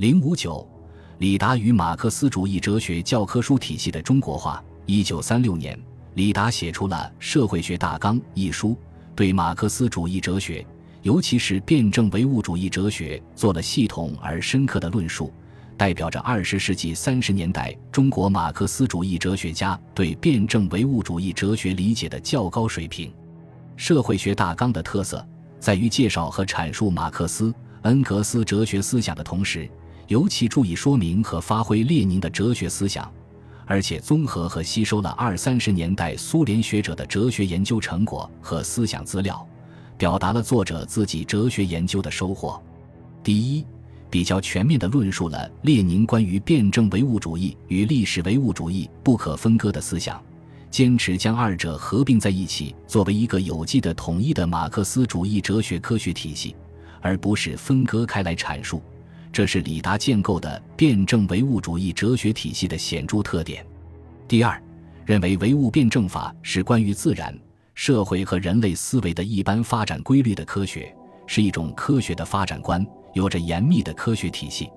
零五九，李达与马克思主义哲学教科书体系的中国化。一九三六年，李达写出了《社会学大纲》一书，对马克思主义哲学，尤其是辩证唯物主义哲学，做了系统而深刻的论述。代表着二十世纪三十年代中国马克思主义哲学家对辩证唯物主义哲学理解的较高水平。社会学大纲的特色在于介绍和阐述马克思、恩格斯哲学思想的同时，尤其注意说明和发挥列宁的哲学思想，而且综合和吸收了二三十年代苏联学者的哲学研究成果和思想资料，表达了作者自己哲学研究的收获。第一。比较全面地论述了列宁关于辩证唯物主义与历史唯物主义不可分割的思想，坚持将二者合并在一起，作为一个有机的统一的马克思主义哲学科学体系，而不是分割开来阐述。这是李达建构的辩证唯物主义哲学体系的显著特点。第二，认为唯物辩证法是关于自然、社会和人类思维的一般发展规律的科学，是一种科学的发展观。有着严密的科学体系，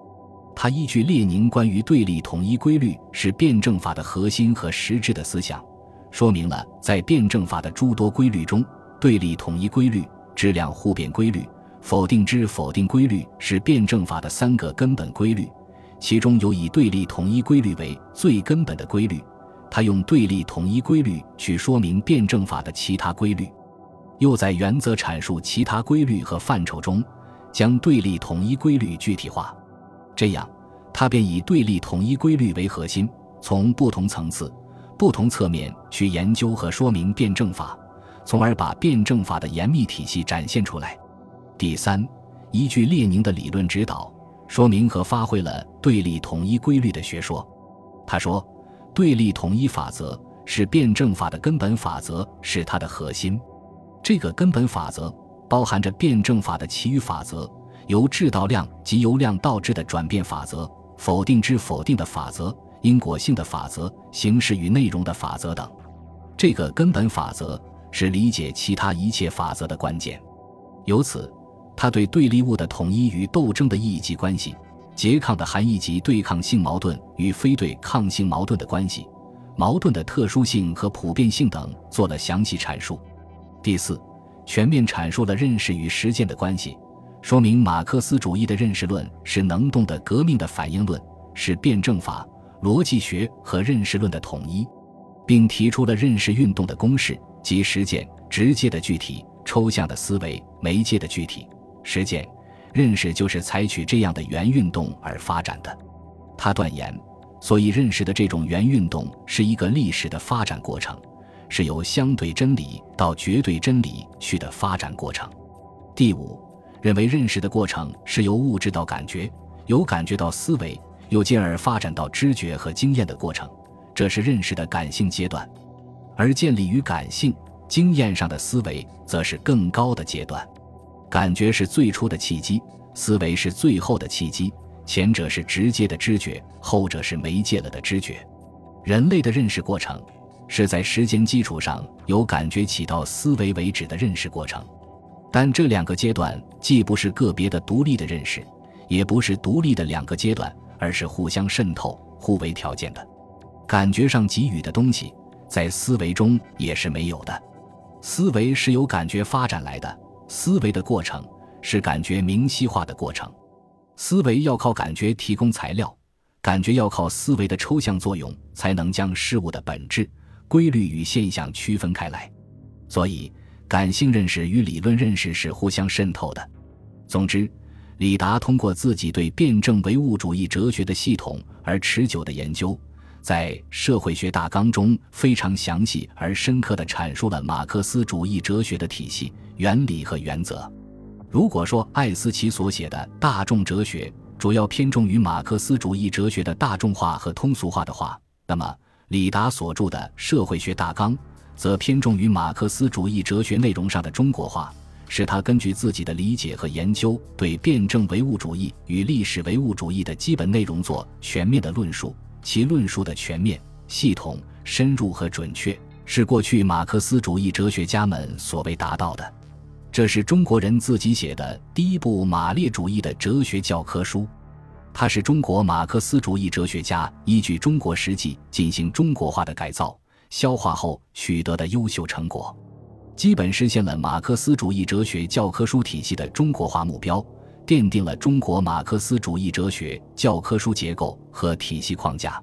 他依据列宁关于对立统一规律是辩证法的核心和实质的思想，说明了在辩证法的诸多规律中，对立统一规律、质量互变规律、否定之否定规律是辩证法的三个根本规律，其中有以对立统一规律为最根本的规律。他用对立统一规律去说明辩证法的其他规律，又在原则阐述其他规律和范畴中。将对立统一规律具体化，这样，他便以对立统一规律为核心，从不同层次、不同侧面去研究和说明辩证法，从而把辩证法的严密体系展现出来。第三，依据列宁的理论指导，说明和发挥了对立统一规律的学说。他说，对立统一法则是辩证法的根本法则，是它的核心。这个根本法则。包含着辩证法的其余法则，由质到量及由量到质的转变法则，否定之否定的法则，因果性的法则，形式与内容的法则等。这个根本法则是理解其他一切法则的关键。由此，他对对立物的统一与斗争的意义及关系，拮抗的含义及对抗性矛盾与非对抗性矛盾的关系，矛盾的特殊性和普遍性等做了详细阐述。第四。全面阐述了认识与实践的关系，说明马克思主义的认识论是能动的革命的反应论，是辩证法、逻辑学和认识论的统一，并提出了认识运动的公式及实践：直接的具体、抽象的思维、媒介的具体、实践。认识就是采取这样的原运动而发展的。他断言，所以认识的这种原运动是一个历史的发展过程。是由相对真理到绝对真理去的发展过程。第五，认为认识的过程是由物质到感觉，由感觉到思维，又进而发展到知觉和经验的过程，这是认识的感性阶段。而建立于感性、经验上的思维，则是更高的阶段。感觉是最初的契机，思维是最后的契机。前者是直接的知觉，后者是媒介了的知觉。人类的认识过程。是在时间基础上由感觉起到思维为止的认识过程，但这两个阶段既不是个别的独立的认识，也不是独立的两个阶段，而是互相渗透、互为条件的。感觉上给予的东西，在思维中也是没有的。思维是由感觉发展来的，思维的过程是感觉明晰化的过程。思维要靠感觉提供材料，感觉要靠思维的抽象作用，才能将事物的本质。规律与现象区分开来，所以感性认识与理论认识是互相渗透的。总之，李达通过自己对辩证唯物主义哲学的系统而持久的研究，在《社会学大纲》中非常详细而深刻地阐述了马克思主义哲学的体系、原理和原则。如果说艾思奇所写的《大众哲学》主要偏重于马克思主义哲学的大众化和通俗化的话，那么，李达所著的《社会学大纲》则偏重于马克思主义哲学内容上的中国化，是他根据自己的理解和研究，对辩证唯物主义与历史唯物主义的基本内容做全面的论述。其论述的全面、系统、深入和准确，是过去马克思主义哲学家们所未达到的。这是中国人自己写的第一部马列主义的哲学教科书。它是中国马克思主义哲学家依据中国实际进行中国化的改造、消化后取得的优秀成果，基本实现了马克思主义哲学教科书体系的中国化目标，奠定了中国马克思主义哲学教科书结构和体系框架。